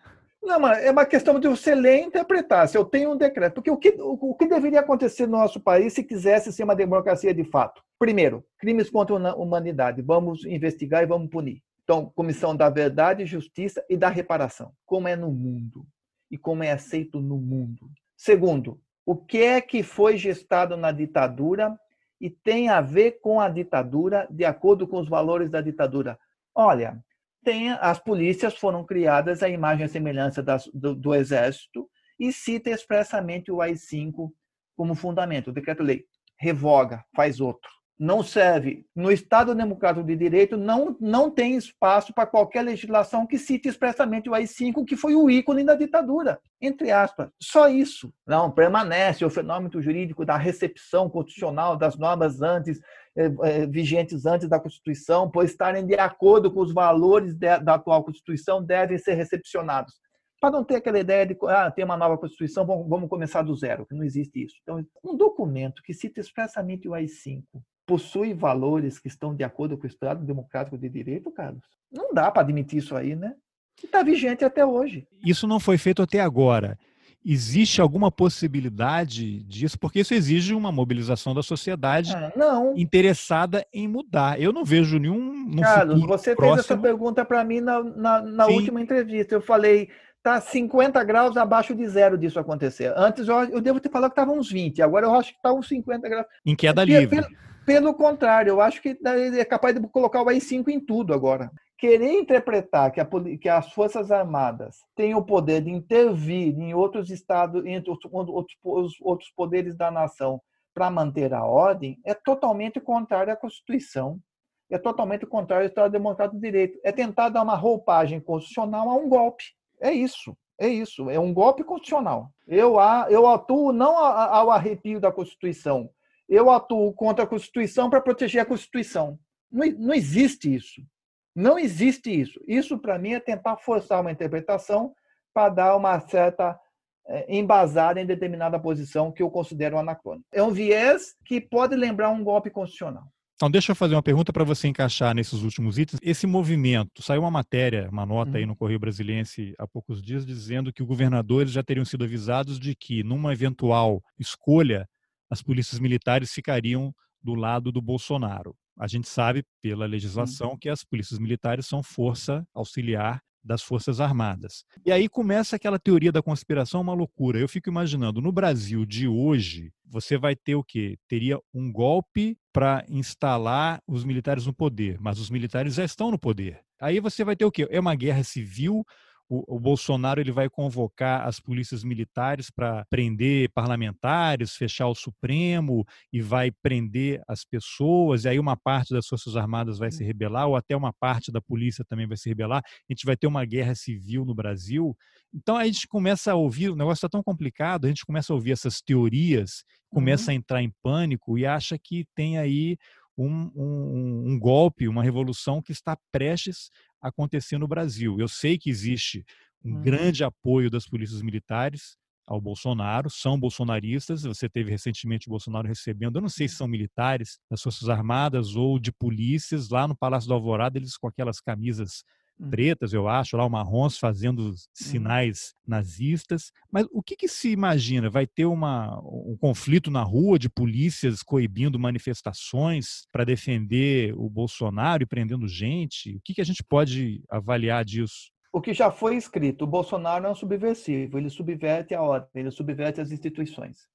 Não, mas é uma questão de você ler e interpretar. Se eu tenho um decreto. Porque o que, o, que deveria acontecer no nosso país se quisesse ser uma democracia de fato? Primeiro, crimes contra a humanidade. Vamos investigar e vamos punir. Então, comissão da verdade, justiça e da reparação. Como é no mundo e como é aceito no mundo. Segundo, o que é que foi gestado na ditadura e tem a ver com a ditadura de acordo com os valores da ditadura? Olha, tem, as polícias foram criadas à imagem e semelhança das, do, do, Exército e cita expressamente o AI-5 como fundamento. O decreto-lei revoga, faz outro. Não serve. No Estado Democrático de Direito, não, não tem espaço para qualquer legislação que cite expressamente o AI-5, que foi o ícone da ditadura. Entre aspas. Só isso. Não, permanece o fenômeno jurídico da recepção constitucional das normas antes é, é, vigentes antes da Constituição, por estarem de acordo com os valores da atual Constituição, devem ser recepcionados. Para não ter aquela ideia de ah, uma nova Constituição, vamos começar do zero, que não existe isso. Então, um documento que cita expressamente o AI-5 possui valores que estão de acordo com o Estado Democrático de Direito, Carlos? Não dá para admitir isso aí, né? E está vigente até hoje. Isso não foi feito até agora. Existe alguma possibilidade disso? Porque isso exige uma mobilização da sociedade ah, não. interessada em mudar. Eu não vejo nenhum. Carlos, você próximo... fez essa pergunta para mim na, na, na última entrevista. Eu falei, tá 50 graus abaixo de zero disso acontecer. Antes eu, eu devo ter falado que estava uns 20, agora eu acho que está uns 50 graus. Em queda livre. Pelo, pelo contrário, eu acho que é capaz de colocar o AI-5 em tudo agora querer interpretar que, a, que, as Forças Armadas têm o poder de intervir em outros estados, outros, outros, outros poderes da nação para manter a ordem, é totalmente contrário à Constituição. É totalmente contrário ao Estado Democrático de Direito. É tentar dar uma roupagem constitucional a um golpe. É isso. É isso. É um golpe constitucional. Eu, eu atuo não ao arrepio da Constituição. Eu atuo contra a Constituição para proteger a Constituição. Não, não existe isso. Não existe isso. Isso, para mim, é tentar forçar uma interpretação para dar uma certa é, embasada em determinada posição que eu considero anacrônica. É um viés que pode lembrar um golpe constitucional. Então, deixa eu fazer uma pergunta para você encaixar nesses últimos itens. Esse movimento, saiu uma matéria, uma nota aí uhum. no Correio Brasiliense há poucos dias, dizendo que os governadores já teriam sido avisados de que, numa eventual escolha, as polícias militares ficariam do lado do Bolsonaro. A gente sabe pela legislação que as polícias militares são força auxiliar das Forças Armadas. E aí começa aquela teoria da conspiração, uma loucura. Eu fico imaginando, no Brasil de hoje, você vai ter o quê? Teria um golpe para instalar os militares no poder, mas os militares já estão no poder. Aí você vai ter o quê? É uma guerra civil, o, o Bolsonaro ele vai convocar as polícias militares para prender parlamentares, fechar o Supremo e vai prender as pessoas, e aí uma parte das Forças Armadas vai se rebelar, ou até uma parte da polícia também vai se rebelar. A gente vai ter uma guerra civil no Brasil. Então a gente começa a ouvir, o negócio está tão complicado, a gente começa a ouvir essas teorias, começa uhum. a entrar em pânico e acha que tem aí um, um, um, golpe, uma revolução que está prestes acontecer no Brasil. Eu sei que existe um uhum. grande apoio das polícias militares ao Bolsonaro, são bolsonaristas. Você teve recentemente o Bolsonaro recebendo, eu não sei se são militares das Forças Armadas ou de polícias, lá no Palácio do Alvorada, eles com aquelas camisas. Pretas, eu acho, lá o marrons fazendo uhum. sinais nazistas. Mas o que, que, se imagina? Vai ter uma, um conflito na rua de polícias coibindo manifestações para defender o Bolsonaro e prendendo gente? O que, que a gente pode avaliar disso? O que já foi escrito, o Bolsonaro é um subversivo, ele subverte a ordem, ele subverte as instituições.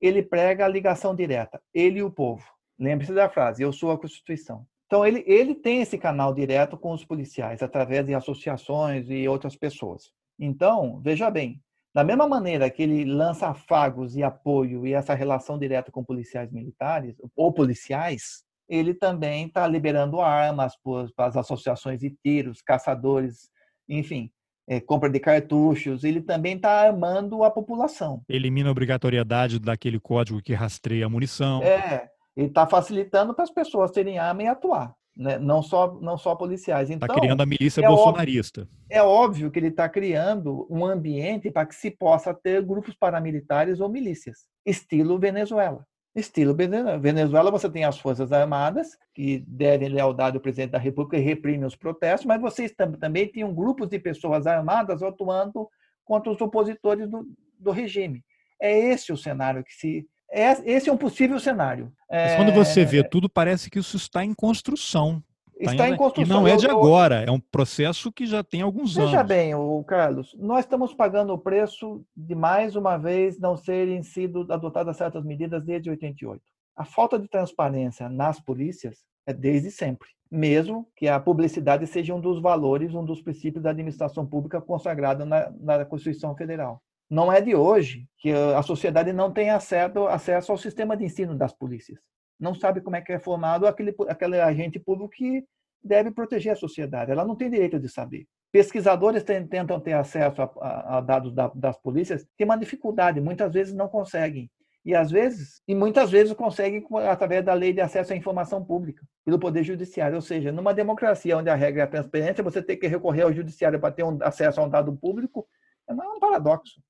Ele prega a ligação direta, ele e o povo. Lembre-se da frase, eu sou a Constituição. Então, ele, ele tem esse canal direto com os policiais, através de associações e outras pessoas. Então, veja bem, da mesma maneira que ele lança afagos e apoio e essa relação direta com policiais militares ou policiais, ele também está liberando armas para as associações de tiros, caçadores, enfim, é, compra de cartuchos. Ele também está armando a população. Elimina a obrigatoriedade daquele código que rastreia a munição. É, Ele está facilitando para as pessoas terem arma e atuar. Né? Não, só, não só policiais. Está então, criando a milícia é bolsonarista. Óbvio, é óbvio que ele está criando um ambiente para que se possa ter grupos paramilitares ou milícias, estilo Venezuela. Estilo Venezuela, você tem as Forças Armadas, que devem lealdade ao presidente da República e reprimem os protestos, mas vocês também têm grupos de pessoas armadas atuando contra os opositores do, do regime. É esse o cenário que se. É, esse é um possível cenário. Mas quando você vê tudo, parece que isso está em construção. Tá está em construção. E não é de agora, é um processo que já tem alguns Veja anos. Veja bem, o Carlos, nós estamos pagando o preço de mais uma vez não serem sido adotadas certas medidas desde 88. A falta de transparência nas polícias é desde sempre, mesmo que a publicidade seja um dos valores, um dos princípios da administração pública consagrado na, na Constituição Federal. Não é de hoje que a sociedade não tem acesso, acesso ao sistema de ensino das polícias não sabe como é que é formado aquele, aquele agente público que deve proteger a sociedade. Ela não tem direito de saber. Pesquisadores tentam ter acesso a, a, a dados da, das polícias, tem uma dificuldade, muitas vezes não conseguem. E às vezes, e muitas vezes conseguem através da lei de acesso à informação pública, pelo Poder Judiciário. Ou seja, numa democracia onde a regra é a transparência, você tem que recorrer ao Judiciário para ter um acesso a um dado público, é um paradoxo.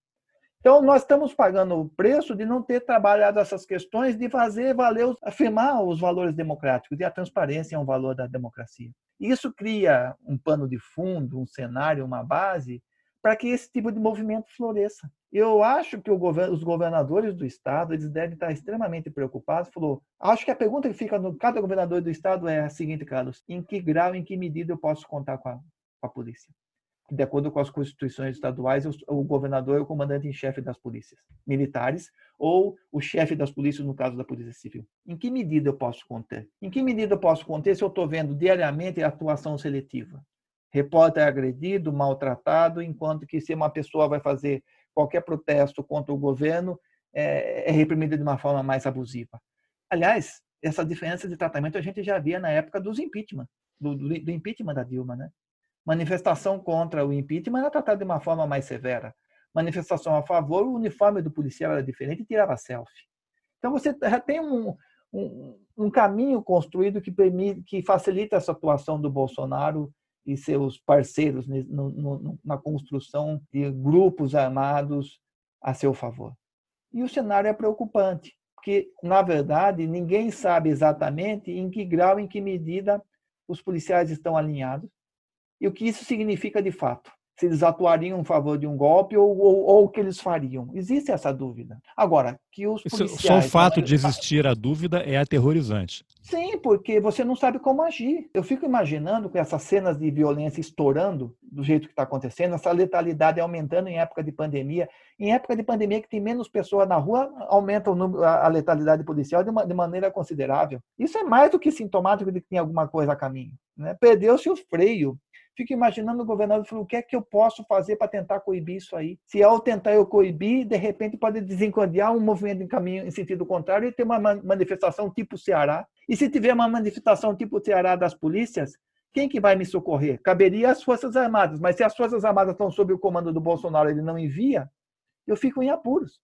Então, nós estamos pagando o preço de não ter trabalhado essas questões, de fazer valer, afirmar os valores democráticos, e a transparência é um valor da democracia. Isso cria um pano de fundo, um cenário, uma base, para que esse tipo de movimento floresça. Eu acho que governo, os governadores do estado eles devem estar extremamente preocupados. Falou, acho que a pergunta que fica no cada governador do estado é a seguinte, Carlos: em que grau, em que medida eu posso contar com a, com a polícia? De acordo com as constituições estaduais, o governador é o comandante em chefe das polícias militares ou o chefe das polícias, no caso da Polícia Civil. Em que medida eu posso conter? Em que medida eu posso conter se eu estou vendo diariamente a atuação seletiva? Repórter agredido, maltratado, enquanto que se uma pessoa vai fazer qualquer protesto contra o governo, é, é reprimida de uma forma mais abusiva. Aliás, essa diferença de tratamento a gente já via na época dos impeachment, do, do impeachment da Dilma, né? Manifestação contra o impeachment era tratada de uma forma mais severa. Manifestação a favor, o uniforme do policial era diferente e tirava selfie. Então você já tem um, um, um caminho construído que permite, que facilita essa atuação do Bolsonaro e seus parceiros no, no, na construção de grupos armados a seu favor. E o cenário é preocupante, porque, na verdade, ninguém sabe exatamente em que grau, em que medida os policiais estão alinhados, e o que isso significa de fato. Se eles atuariam em favor de um golpe ou, ou, ou o que eles fariam. Existe essa dúvida. Agora, que os policiais... Só o fato de existir a dúvida é aterrorizante. Sim, porque você não sabe como agir. Eu fico imaginando com essas cenas de violência estourando do jeito que está acontecendo, essa letalidade aumentando em época de pandemia. Em época de pandemia que tem menos pessoas na rua, aumenta número, a letalidade policial de, uma, de maneira considerável. Isso é mais do que sintomático de que tem alguma coisa a caminho. Né? Perdeu-se o freio fico imaginando o governador falando o que é que eu posso fazer para tentar coibir isso aí. Se ao tentar eu coibir, de repente pode desencadear um movimento em caminho em sentido contrário e ter uma manifestação tipo Ceará. E se tiver uma manifestação tipo Ceará das polícias, quem que vai me socorrer? Caberia às Forças Armadas, mas se as Forças Armadas estão sob o comando do Bolsonaro, ele não envia, eu fico em apuros.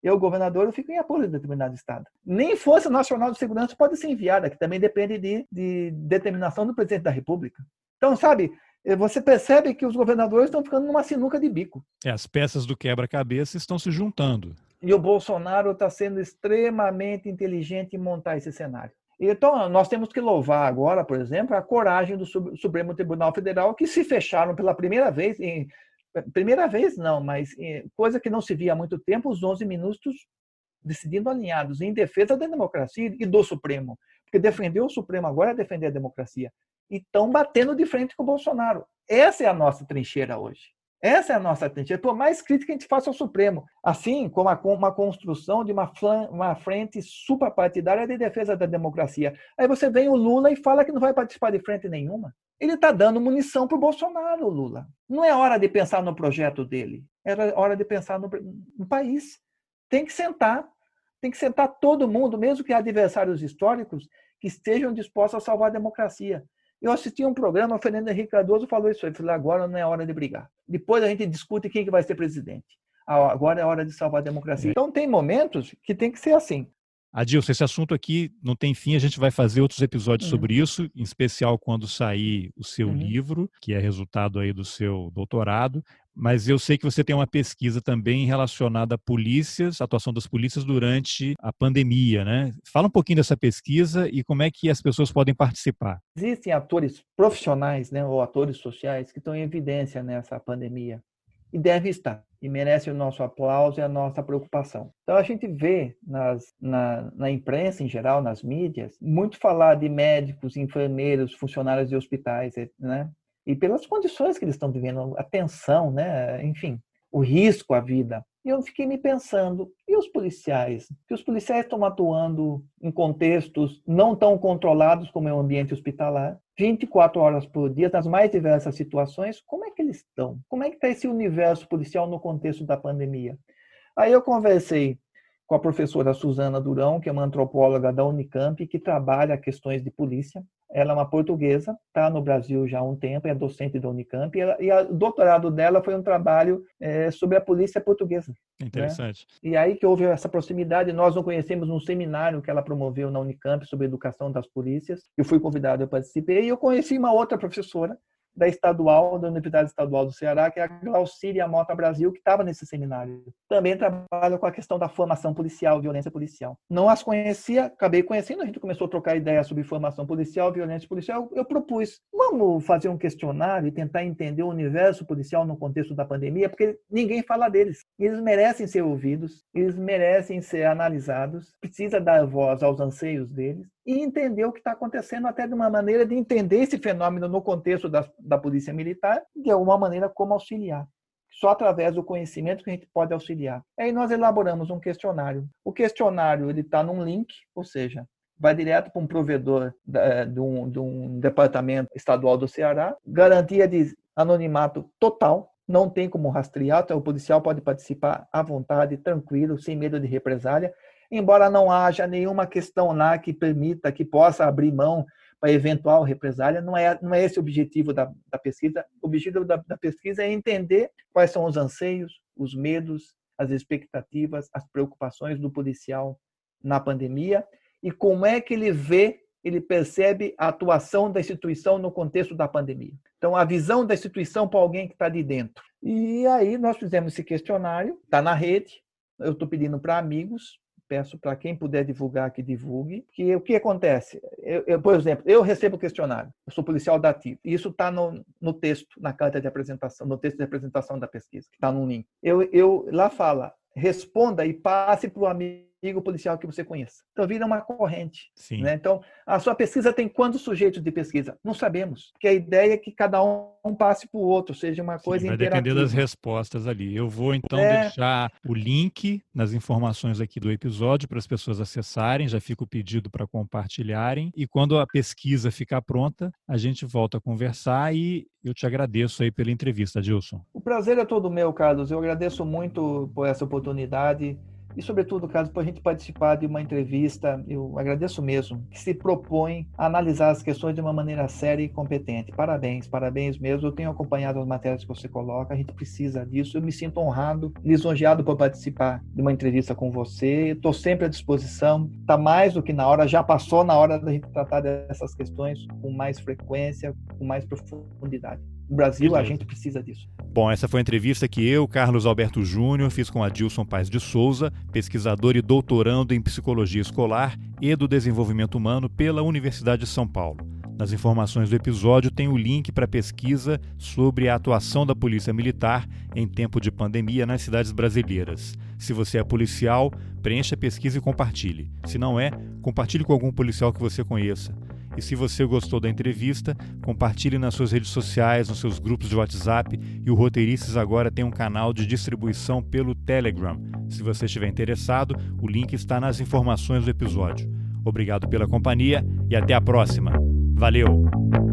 Eu, governador, eu fico em apuros em determinado estado. Nem Força Nacional de Segurança pode ser enviada, que também depende de, de determinação do presidente da República. Então, sabe, você percebe que os governadores estão ficando numa sinuca de bico. É, as peças do quebra-cabeça estão se juntando. E o Bolsonaro está sendo extremamente inteligente em montar esse cenário. Então, nós temos que louvar agora, por exemplo, a coragem do Supremo Tribunal Federal, que se fecharam pela primeira vez, em, primeira vez não, mas coisa que não se via há muito tempo, os 11 minutos decidindo alinhados em defesa da democracia e do Supremo. Porque defender o Supremo agora é defender a democracia e estão batendo de frente com o Bolsonaro. Essa é a nossa trincheira hoje. Essa é a nossa trincheira. Por mais crítica que a gente faça ao Supremo, assim como uma construção de uma, uma frente suprapartidária de defesa da democracia. Aí você vem o Lula e fala que não vai participar de frente nenhuma. Ele está dando munição para o Bolsonaro, Lula. Não é hora de pensar no projeto dele. Era hora de pensar no, no país. Tem que sentar. Tem que sentar todo mundo, mesmo que adversários históricos, que estejam dispostos a salvar a democracia. Eu assisti um programa, o Fernando Henrique Cardoso falou isso. Ele falou: agora não é hora de brigar. Depois a gente discute quem que vai ser presidente. Agora é hora de salvar a democracia. Então tem momentos que tem que ser assim. Adilson, esse assunto aqui não tem fim, a gente vai fazer outros episódios uhum. sobre isso, em especial quando sair o seu uhum. livro, que é resultado aí do seu doutorado. Mas eu sei que você tem uma pesquisa também relacionada a polícias, a atuação das polícias durante a pandemia, né? Fala um pouquinho dessa pesquisa e como é que as pessoas podem participar. Existem atores profissionais, né, ou atores sociais que estão em evidência nessa pandemia e deve estar e merece o nosso aplauso e a nossa preocupação. Então a gente vê nas, na, na imprensa em geral, nas mídias, muito falar de médicos, enfermeiros, funcionários de hospitais, né? E pelas condições que eles estão vivendo, a tensão, né? Enfim, o risco à vida. E eu fiquei me pensando, e os policiais? Que os policiais estão atuando em contextos não tão controlados como é o ambiente hospitalar, 24 horas por dia, nas mais diversas situações, como é que eles estão? Como é que está esse universo policial no contexto da pandemia? Aí eu conversei com a professora Suzana Durão, que é uma antropóloga da Unicamp, que trabalha questões de polícia. Ela é uma portuguesa, está no Brasil já há um tempo, é docente da Unicamp, e, ela, e o doutorado dela foi um trabalho é, sobre a polícia portuguesa. Né? Interessante. Né? E aí que houve essa proximidade, nós não conhecemos um seminário que ela promoveu na Unicamp sobre educação das polícias, eu fui convidado, eu participei, e eu conheci uma outra professora, da estadual, da Universidade Estadual do Ceará, que é a Glaucília Mota Brasil, que estava nesse seminário. Também trabalha com a questão da formação policial, violência policial. Não as conhecia, acabei conhecendo, a gente começou a trocar ideias sobre formação policial, violência policial. Eu propus, vamos fazer um questionário e tentar entender o universo policial no contexto da pandemia, porque ninguém fala deles. Eles merecem ser ouvidos, eles merecem ser analisados, precisa dar voz aos anseios deles e entender o que está acontecendo, até de uma maneira de entender esse fenômeno no contexto da, da polícia militar, de alguma maneira como auxiliar. Só através do conhecimento que a gente pode auxiliar. Aí nós elaboramos um questionário. O questionário ele está num link, ou seja, vai direto para um provedor de um, de um departamento estadual do Ceará, garantia de anonimato total, não tem como rastrear, então o policial pode participar à vontade, tranquilo, sem medo de represália embora não haja nenhuma questão lá que permita, que possa abrir mão para eventual represália, não é, não é esse o objetivo da, da pesquisa. O objetivo da, da pesquisa é entender quais são os anseios, os medos, as expectativas, as preocupações do policial na pandemia e como é que ele vê, ele percebe a atuação da instituição no contexto da pandemia. Então, a visão da instituição para alguém que está de dentro. E aí nós fizemos esse questionário, está na rede, eu estou pedindo para amigos, peço para quem puder divulgar que divulgue. Que o que acontece? Eu, eu, por exemplo, eu recebo o questionário, eu sou policial da TIP, e isso está no, no texto, na carta de apresentação, no texto de apresentação da pesquisa, que está no link. Eu, eu lá fala, responda e passe para o amigo amigo policial que você conheça. Então vira uma corrente. Sim. Né? Então, a sua pesquisa tem quantos sujeitos de pesquisa? Não sabemos. Porque a ideia é que cada um passe para o outro, seja uma coisa Sim, vai depender das respostas ali. Eu vou então é... deixar o link nas informações aqui do episódio para as pessoas acessarem, já fica o pedido para compartilharem. E quando a pesquisa ficar pronta, a gente volta a conversar e eu te agradeço aí pela entrevista, Dilson. O prazer é todo meu, Carlos. Eu agradeço muito por essa oportunidade e, sobretudo, caso para a gente participar de uma entrevista, eu agradeço mesmo, que se propõe a analisar as questões de uma maneira séria e competente. Parabéns, parabéns mesmo. Eu tenho acompanhado as matérias que você coloca, a gente precisa disso. Eu me sinto honrado, lisonjeado por participar de uma entrevista com você. Estou sempre à disposição. Está mais do que na hora, já passou na hora da gente tratar dessas questões com mais frequência, com mais profundidade. No Brasil, a gente precisa disso. Bom, essa foi a entrevista que eu, Carlos Alberto Júnior, fiz com Adilson Paz de Souza, pesquisador e doutorando em psicologia escolar e do desenvolvimento humano pela Universidade de São Paulo. Nas informações do episódio tem o link para a pesquisa sobre a atuação da Polícia Militar em tempo de pandemia nas cidades brasileiras. Se você é policial, preencha a pesquisa e compartilhe. Se não é, compartilhe com algum policial que você conheça. E se você gostou da entrevista, compartilhe nas suas redes sociais, nos seus grupos de WhatsApp e o Roteiristas agora tem um canal de distribuição pelo Telegram. Se você estiver interessado, o link está nas informações do episódio. Obrigado pela companhia e até a próxima. Valeu!